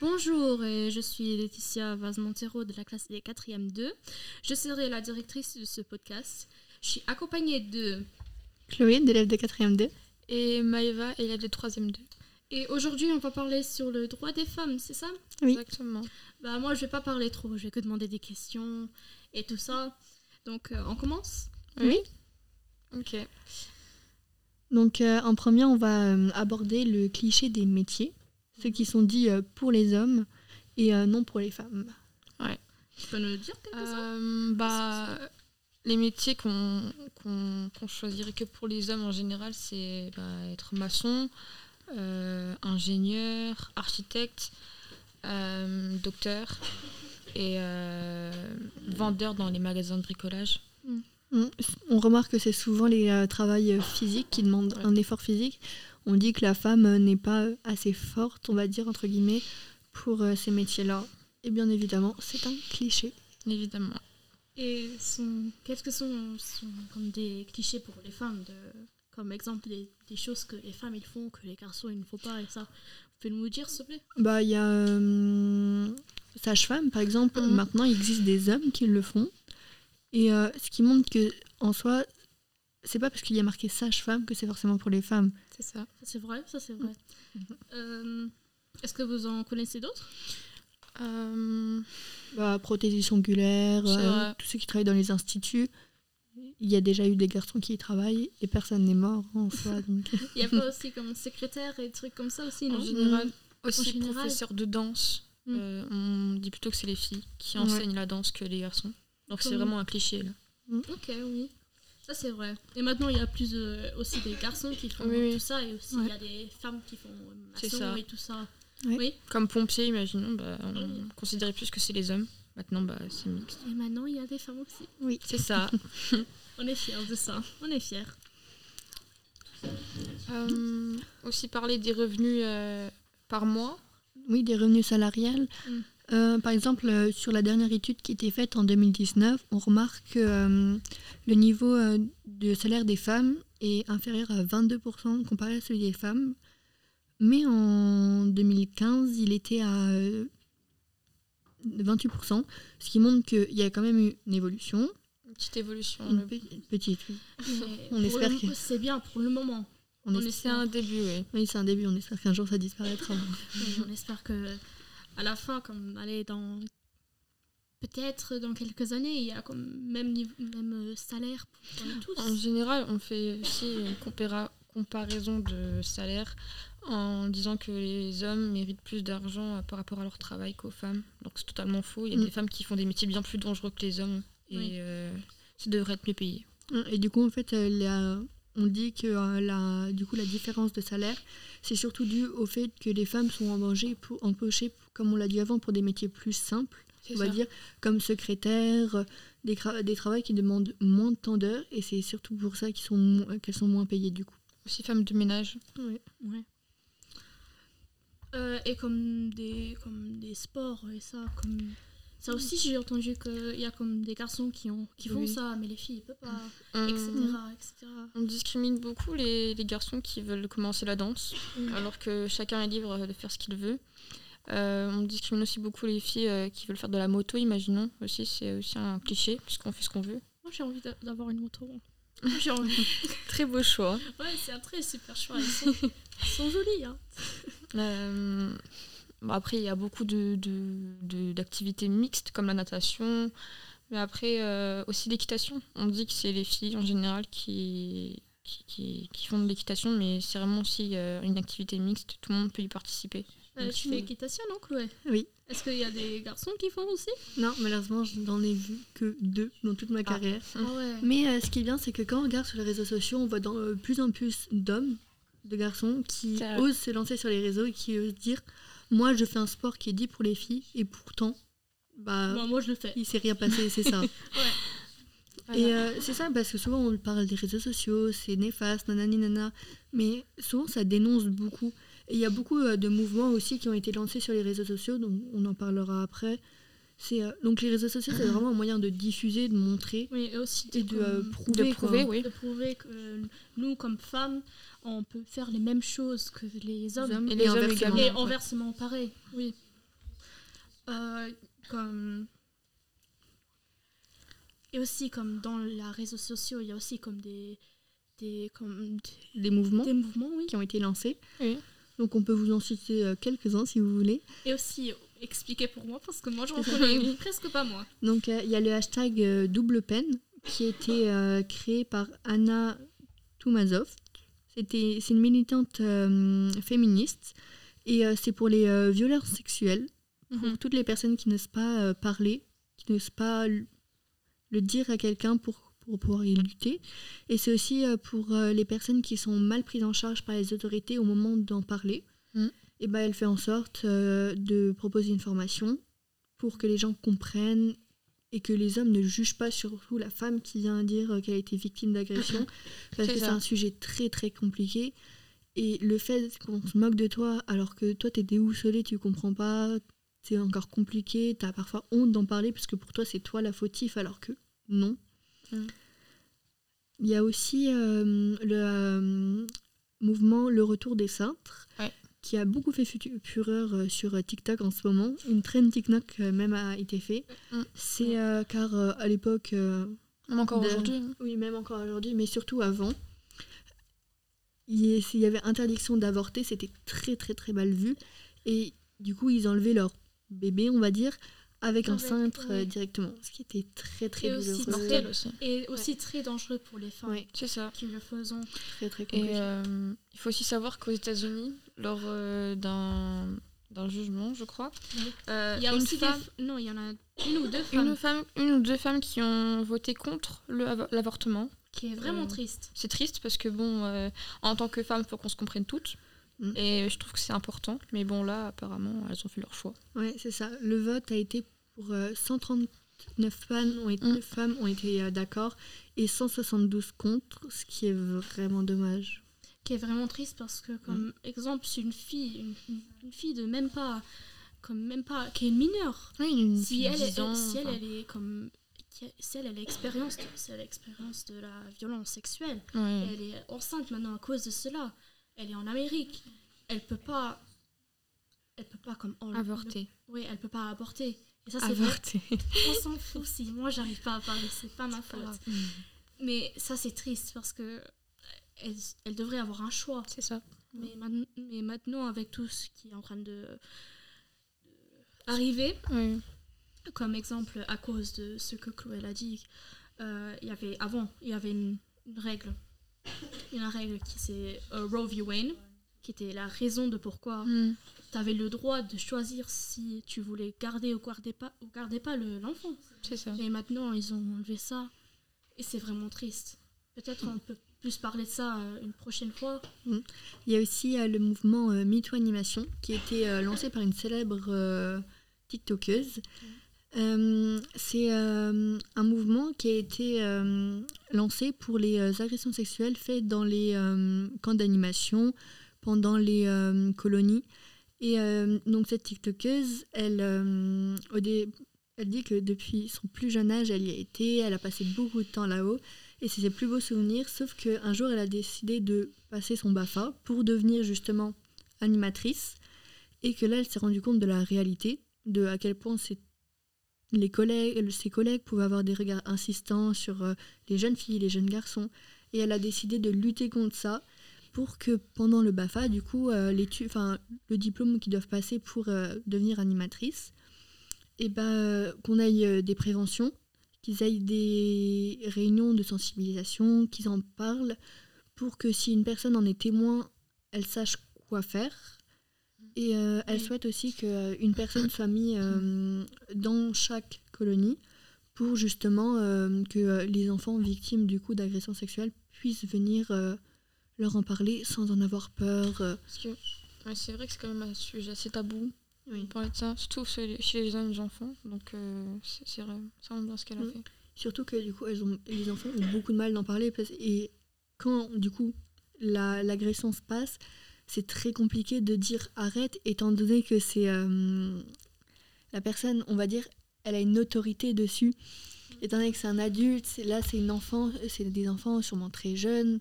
Bonjour, et je suis Laetitia Vaz-Montero de la classe des 4e 2. Je serai la directrice de ce podcast. Je suis accompagnée de Chloé, d'élève de 4e 2. Et Maëva, élève de 3e 2. Et aujourd'hui, on va parler sur le droit des femmes, c'est ça? Oui. Exactement. Bah moi, je vais pas parler trop, je vais que demander des questions et tout ça. Donc, euh, on commence? Oui. Ok. Donc euh, en premier, on va euh, aborder le cliché des métiers, ceux qui sont dits euh, pour les hommes et euh, non pour les femmes. Tu peux nous dire quelque chose? Euh, bah, les métiers qu'on qu'on qu'on choisirait que pour les hommes en général, c'est bah, être maçon, euh, ingénieur, architecte, euh, docteur et euh, vendeur dans les magasins de bricolage. On, on remarque que c'est souvent les euh, travails euh, physiques qui demandent un effort physique. On dit que la femme euh, n'est pas euh, assez forte, on va dire entre guillemets, pour euh, ces métiers-là. Et bien évidemment, c'est un cliché. Évidemment. Et qu'est-ce que sont, sont comme des clichés pour les femmes de, Comme exemple, des, des choses que les femmes ils font, que les garçons ils ne font pas et ça. Vous pouvez nous dire, s'il vous plaît? Bah, il y a euh, sage-femme, par exemple. Mhm. Maintenant, il existe des hommes qui le font. Et euh, ce qui montre que, en soi, c'est pas parce qu'il y a marqué sage-femme que c'est forcément pour les femmes. C'est ça. Ça c'est vrai, ça c'est vrai. Euh, Est-ce que vous en connaissez d'autres? Euh, Bah, ongulaire, euh, tous ceux qui travaillent dans les instituts. Il y a déjà eu des garçons qui y travaillent et personne n'est mort en soi. donc. Il n'y a pas aussi comme secrétaire et trucs comme ça aussi, non? en général, aussi général. professeur de danse. Mm. Euh, on dit plutôt que c'est les filles qui Ouais. enseignent la danse que les garçons. Donc c'est vraiment un cliché là. Ok, oui. Ça c'est vrai. Et maintenant il y a plus euh, aussi des garçons qui font Oui, oui. tout ça et aussi il y a des femmes qui font euh, C'est maçon ça. et tout ça. Ouais. Oui. Comme pompier, imaginons, bah, on Mm. considérait plus que c'est les hommes. Maintenant, bah, c'est mixte. Et maintenant il y a des femmes aussi. Oui. C'est ça. On est fiers de ça. On est fiers. Euh, aussi parler des revenus euh, par mois. Oui, des revenus salariales. Mm. Euh, par exemple, euh, sur la dernière étude qui était faite en 2019, on remarque que euh, le niveau de salaire des femmes est inférieur à 22% comparé à celui des femmes. Mais en 2015, il était à euh, 28%, ce qui montre qu'il y a quand même eu une évolution. Une petite évolution. Une pe- petite, oui. On espère que- C'est bien pour le moment. On On espère- C'est un début, oui. Oui, c'est un début, on espère qu'un jour ça disparaîtra. On espère que à la fin, comme aller dans peut-être dans quelques années, il y a comme même niveau, même euh, salaire pour tous. En général, on fait aussi une compara- comparaison de salaire en disant que les hommes méritent plus d'argent euh, par rapport à leur travail qu'aux femmes. Donc c'est totalement faux. Il y a Mm. des femmes qui font des métiers bien plus dangereux que les hommes et Oui. euh, ça devrait être mieux payé. Et du coup, en fait, euh, la- on dit que euh, la, du coup, la différence de salaire, c'est surtout dû au fait que les femmes sont embauchées, pour, embauchées, comme on l'a dit avant, pour des métiers plus simples, on va ça. dire, comme secrétaire, des, des travaux qui demandent moins de temps d'heures, et c'est surtout pour ça qu'ils sont qu'elles sont moins payées du coup. Aussi femmes de ménage. Ouais. Euh, et comme des comme des sports et ça comme ça aussi j'ai entendu qu'il y a comme des garçons qui ont qui font Oui. ça mais les filles ils peuvent pas On, etc etc on discrimine beaucoup les, les garçons qui veulent commencer la danse, alors que chacun est libre de faire ce qu'il veut. Euh, on discrimine aussi beaucoup les filles euh, qui veulent faire de la moto, imaginons. Aussi, c'est aussi un cliché, puisqu'on fait ce qu'on veut. moi j'ai envie d'a- d'avoir une moto Moi, j'ai envie Très beau choix. ouais c'est un très super choix ils sont, ils sont jolis hein. Euh, après, il y a beaucoup de, de- de- d'activités mixtes comme la natation, mais après euh, aussi l'équitation. On dit que c'est les filles en général qui, qui, qui- qui font de l'équitation, mais c'est vraiment aussi euh, une activité mixte. Tout le monde peut y participer. Euh, Donc, tu fais équitation non Chloé Oui. est-ce qu'il y a des garçons qui font aussi? Non, malheureusement, je n'en ai vu que deux dans toute ma carrière. ah ouais Mais euh, ce qui est bien, c'est que quand on regarde sur les réseaux sociaux, on voit de plus en plus d'hommes, de garçons, qui osent se lancer sur les réseaux et qui osent dire Moi, je fais un sport qui est dit pour les filles, et pourtant, bah, Bon, moi je le fais il s'est rien passé, c'est ça. Voilà. Et euh, c'est ça, parce que souvent on parle des réseaux sociaux, c'est néfaste, nanani nana, mais souvent ça dénonce beaucoup. Et il y a beaucoup euh, de mouvements aussi qui ont été lancés sur les réseaux sociaux, donc on en parlera après, C'est euh, donc les réseaux sociaux, c'est vraiment un moyen de diffuser, de montrer Oui, et aussi et de euh, prouver. De prouver, quoi. oui. de prouver que nous, comme femmes, on peut faire les mêmes choses que les hommes. hommes Et les hommes inversement. Et ouais. inversement, pareil, oui. Euh, comme... Et aussi, comme dans les réseaux sociaux, il y a aussi comme des, des, comme des, Des mouvements des mouvements, oui. qui ont été lancés. Oui. Donc on peut vous en citer euh, quelques-uns si vous voulez. Et aussi, expliquez pour moi, parce que moi, je Oui. connais presque pas moi. Donc euh, il y a le hashtag euh, double peine qui a été euh, créé par Anna Toumazov. C'était, c'est une militante féministe et c'est pour les violeurs sexuels, pour Mhm. toutes les personnes qui n'osent pas parler, qui n'osent pas le dire à quelqu'un pour, pour pouvoir y lutter. Et c'est aussi pour les personnes qui sont mal prises en charge par les autorités au moment d'en parler. Mhm. Et ben, elle fait en sorte euh, de proposer une formation pour que les gens comprennent et que les hommes ne jugent pas surtout la femme qui vient dire euh, qu'elle a été victime d'agression. Parce que c'est un sujet très très compliqué. Et le fait qu'on se moque de toi alors que toi t'es déboussolé tu comprends pas c'est encore compliqué t'as parfois honte d'en parler parce que pour toi c'est toi la fautif alors que non. Mm. il y a aussi euh, le euh, mouvement le retour des cintres. Ouais. Qui a beaucoup fait fureur euh, sur euh, TikTok en ce moment une trend TikTok euh, même a été fait Mm. c'est euh, car euh, à l'époque euh, Même encore aujourd'hui. hein. oui, même encore aujourd'hui, mais surtout avant. Il y avait interdiction d'avorter, c'était très très très mal vu. Et du coup, ils enlevaient leur bébé, on va dire, avec un cintre euh, ouais. directement. Ce qui était très très Et aussi douloureux. Mortel aussi. Et aussi très dangereux pour les femmes Ouais, C'est ça. qui le faisons. très très Et compliqué. euh, il faut aussi savoir qu'aux États-Unis, lors euh, d'un d'un jugement, je crois, Oui. euh, Il y a une aussi femme, des... Non, il y en a une ou deux femmes une femme, une ou deux femmes qui ont voté contre l'avortement. qui est vraiment Euh, triste. C'est triste parce que bon, euh, en tant que femme, il faut qu'on se comprenne toutes. Mm. Et je trouve que c'est important. Mais bon, là, apparemment, elles ont fait leur choix. Ouais, c'est ça. Le vote a été pour euh, 139 femmes ont été, Mm. femmes ont été euh, d'accord et 172 contre, ce qui est vraiment dommage. Qui est vraiment triste parce que, comme exemple, c'est une fille, une, fille de même pas, comme même pas, qui est une mineure. Oui, une Si elle, 10 est- ans, si elle, enfin, elle est comme, si elle, elle a l'expérience, de- si elle a l'expérience de la violence sexuelle, elle est enceinte maintenant à cause de cela. Elle est en Amérique. Elle peut pas, elle peut pas comme avorter. Oui, elle peut pas avorter. Et ça c'est vrai. Avorter. On s'en fout si moi j'arrive pas à parler, c'est pas ma faute. Mais ça c'est triste parce que elle, elle devrait avoir un choix. C'est ça. Mais, man- mais maintenant avec tout ce qui est en train de, de arriver, Oui. comme exemple à cause de ce que Chloé a dit, euh, il y avait avant il y avait une, une règle, une règle qui c'est euh, Roe v Wade, qui était la raison de pourquoi Mm. tu avais le droit de choisir si tu voulais garder ou garder pas ou garder pas le- l'enfant. C'est ça. Et maintenant, ils ont enlevé ça. Et c'est vraiment triste. Peut-être on peut plus parler de ça euh, une prochaine fois. Il y a aussi euh, le mouvement euh, MeToo Animation qui a été euh, lancé par une célèbre TikTokeuse. Euh, c'est euh, un mouvement qui a été euh, lancé pour les agressions sexuelles faites dans les camps d'animation pendant les colonies. Et donc cette TikTokeuse, elle, au dé- elle dit que depuis son plus jeune âge, elle y a été, elle a passé beaucoup de temps là-haut. Et c'est ses plus beaux souvenirs, sauf qu'un jour, elle a décidé de passer son BAFA pour devenir justement animatrice. Et que là, elle s'est rendue compte de la réalité, de à quel point c'est- les collègues, ses collègues pouvaient avoir des regards insistants sur euh, les jeunes filles, les jeunes garçons. Et elle a décidé de lutter contre ça pour que pendant le BAFA, du coup, euh, enfin, le diplôme qu'ils doivent passer pour euh, devenir animatrice, et ben, euh, qu'on aille euh, des préventions, qu'ils aillent des réunions de sensibilisation, qu'ils en parlent, pour que si une personne en est témoin, elle sache quoi faire. Et euh, elle souhaite aussi qu'une personne soit mise euh, dans chaque colonie pour justement euh, que euh, les enfants victimes du coup d'agressions sexuelles puissent venir euh, leur en parler sans en avoir peur. euh. Parce que ouais, c'est vrai que c'est quand même un sujet assez tabou. Oui. Parler de ça, surtout chez les, jeunes enfants. Donc euh, c'est c'est vrai, c'est vraiment bien ce qu'elle a Mm. fait. Surtout que du coup, elles ont, les enfants ont beaucoup de mal d'en parler. parce- et quand du coup la- l'agression se passe, c'est très compliqué de dire arrête, étant donné que c'est euh, la personne, on va dire, elle a une autorité dessus. Étant donné que c'est un adulte, là c'est une enfant, c'est des enfants sûrement très jeunes.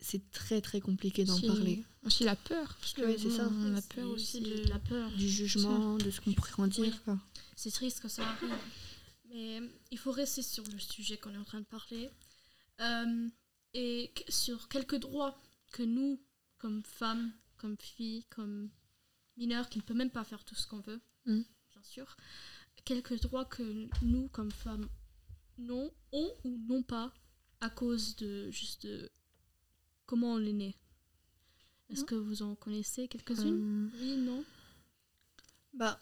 C'est très très compliqué d'en Si. parler. Aussi la peur. Parce que Ouais, c'est ça. On a C'est- peur aussi de. la peur. Du jugement, de ce qu'on pourrait en dire. Oui. quoi. C'est triste que ça arrive. Mais il faut rester sur le sujet qu'on est en train de parler. Euh, et sur quelques droits que nous, comme femmes, comme filles, comme mineurs, qui ne peuvent même pas faire tout ce qu'on veut, Mm. bien sûr, quelques droits que nous, comme femmes, non, ont ou n'ont pas à cause de juste de comment on est né. Est-ce Mm. que vous en connaissez quelques-unes Euh, Oui, non Bah,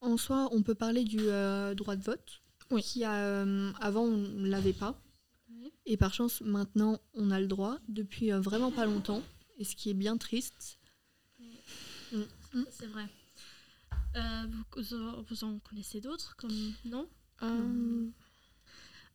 en soi, on peut parler du euh, droit de vote. Oui. Qui a, euh, avant, on ne l'avait pas. Oui. Et par chance, maintenant, on a le droit depuis euh, vraiment pas longtemps. Et ce qui est bien triste. C'est vrai. Euh, vous, vous- vous en connaissez d'autres comme non? Euh,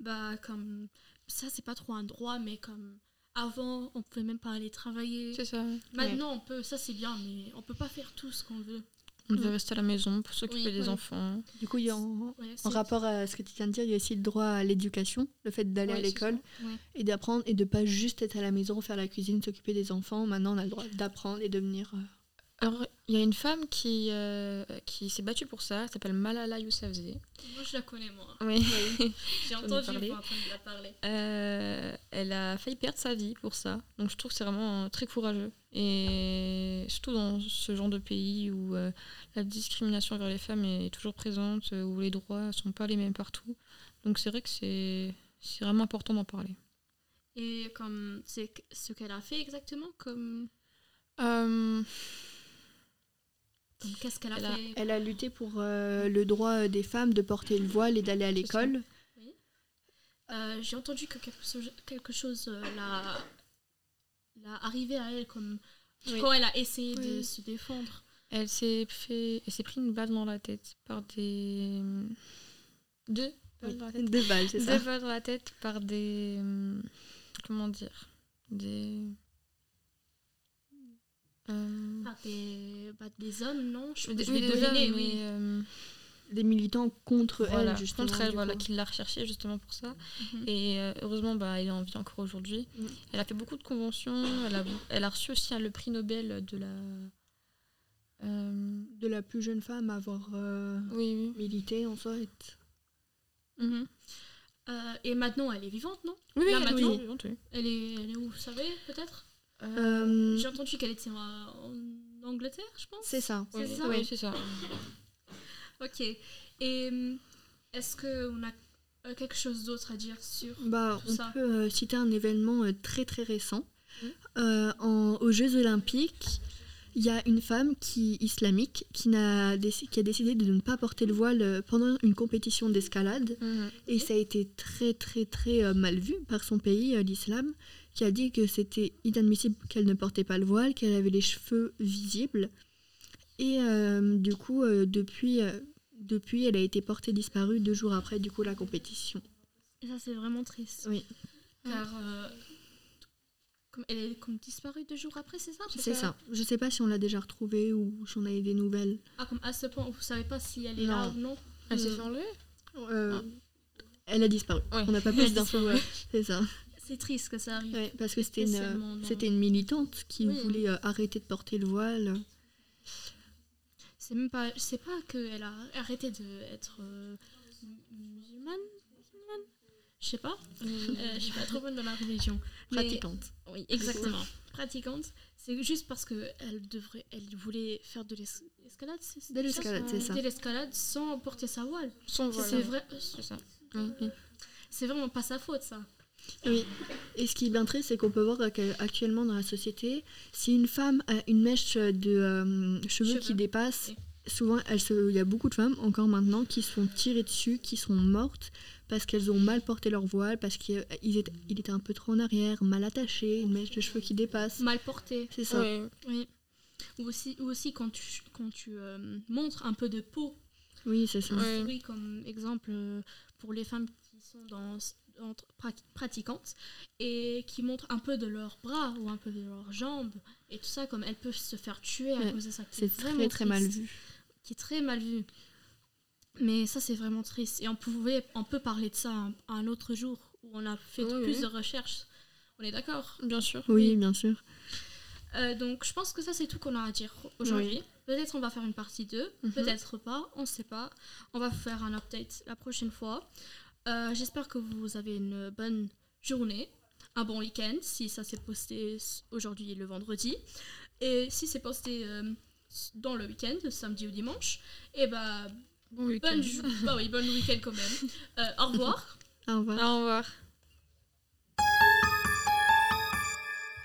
Bah comme ça c'est pas trop un droit mais comme avant on pouvait même pas aller travailler. c'est ça. Maintenant on peut ça c'est bien mais on peut pas faire tout ce qu'on veut. On devait rester à la maison pour s'occuper Oui, des oui. enfants. Du coup, il y a en, Ouais, en c'est- rapport à ce que tu viens de dire, il y a aussi le droit à l'éducation, le fait d'aller Ouais, à l'école Ouais. et d'apprendre et de pas juste être à la maison, faire la cuisine, s'occuper des enfants. Maintenant, on a le droit d'apprendre et devenir. Alors, il y a une femme qui, euh, qui s'est battue pour ça, elle s'appelle Malala Yousafzai. Moi je la connais moi. Oui. J'ai entendu parlé. vous entendre la parler. Euh, elle a failli perdre sa vie pour ça. Donc je trouve que c'est vraiment euh, très courageux. Et surtout dans ce genre de pays où euh, la discrimination envers les femmes est toujours présente, où les droits ne sont pas les mêmes partout. Donc c'est vrai que c'est vraiment important d'en parler. Et comme c'est ce qu'elle a fait exactement comme, comme qu'est-ce qu'elle a Elle a- fait Elle a lutté pour euh, le droit des femmes de porter le voile et d'aller à l'école. Euh, J'ai entendu que quelque chose, quelque chose euh, l'a arrivé à elle comme Oui. quand elle a essayé de se défendre. elle s'est fait, elle s'est pris une balle dans la tête par des deux balles dans la tête. Deux balles, c'est ça. Deux balles dans la tête par des. hum, Comment dire Des. Euh, Par des, des hommes, non Je, des- je oui, vais des deviner, hommes, oui. mais, euh, Des militants contre voilà, elle, justement. contre elle, voilà, qui l'a recherchée justement pour ça. Mhm. Et euh, heureusement, bah, elle est en vie encore aujourd'hui. Elle a fait beaucoup de conventions. Elle a, elle a reçu aussi hein, le prix Nobel de la. euh, De la plus jeune femme à avoir euh, oui, oui. milité en et- Mhm. Euh, et maintenant, elle est vivante, non? Oui, oui, Là, elle est vivante, oui. elle est, elle est où, vous savez, peut-être? Euh, J'ai entendu qu'elle était en, Angleterre, je pense. c'est ça. C'est Oui, ça oui, c'est ça. Ok. Et hum, est-ce qu'on a euh, quelque chose d'autre à dire sur Bah, on ça. peut euh, citer un événement euh, très très récent. Euh, en- aux Jeux Olympiques, il y a une femme qui islamique qui, a décidé de ne pas porter le voile euh, pendant une compétition d'escalade. Mhm. Et ça a été très très très euh, mal vu par son pays, euh, l'islam, qui a dit que c'était inadmissible qu'elle ne portait pas le voile, qu'elle avait les cheveux visibles. Et euh, du coup, euh, depuis, euh, depuis, elle a été portée disparue deux jours après du coup la compétition. Et ça, c'est vraiment triste. Oui. Car euh, comme elle est comme disparue deux jours après, c'est ça C'est ça. Je sais pas si on l'a déjà retrouvée ou si on a eu des nouvelles. Ah, comme à ce point, vous savez pas si elle est là ou non Elle s'est Euh, enlever Euh, Elle a disparu. Ouais. On n'a pas plus d'infos. ouais. C'est ça. C'est triste que ça arrive. Ouais, parce que c'était une, dans- c'était une militante qui Oui. voulait euh, arrêter de porter le voile. C'est même pas. Je sais pas qu'elle a arrêté d'être euh, musulmane. Je sais pas. Euh, je suis pas trop bonne dans la religion. Mais- Pratiquante. Oui, exactement. Pratiquante. C'est juste parce que elle devrait, elle voulait faire de l'es- l'escalade. De l'escalade, c'est ça. De l'escalade sans porter sa voile. Ça, voile. C'est vrai. C'est ça. Oui, oui. C'est vraiment pas sa faute ça. Oui. Et ce qui est bien triste, c'est qu'on peut voir qu'actuellement dans la société, si une femme a une mèche de euh, cheveux, Cheveux. qui dépasse, souvent elle se- il y a beaucoup de femmes, encore maintenant, qui se font tirer dessus, qui sont mortes parce qu'elles ont mal porté leur voile, parce qu'il était, il était un peu trop en arrière, mal attaché, une mèche de cheveux qui dépasse. Mal porté. C'est ça. Oui. Oui. Ou aussi, ou aussi quand tu, quand tu euh, montres un peu de peau. Oui, c'est ça. Oui, comme exemple euh, pour les femmes qui sont dans, entre pratiquantes et qui montrent un peu de leurs bras ou un peu de leurs jambes et tout ça, comme elles peuvent se faire tuer à Ouais, cause de ça. qui C'est est vraiment très très mal triste, vu. Qui est très mal vu. Mais ça, c'est vraiment triste. Et on, pouvait, on peut parler de ça un, un autre jour où on a fait Oui, plus oui. de recherches. On est d'accord? Bien sûr. Oui, bien sûr. Euh, Donc, je pense que ça, c'est tout qu'on a à dire aujourd'hui. Peut-être on va faire une partie 2, Mhm. peut-être pas, on sait pas. On va faire un update la prochaine fois. Euh, J'espère que vous avez une bonne journée, un bon week-end, si ça s'est posté aujourd'hui le vendredi. Et si c'est posté euh, dans le week-end, samedi ou dimanche, et bah, Bon week-end. bonne, bah oui, bon week-end quand même. Euh, au revoir. Au revoir. Au revoir.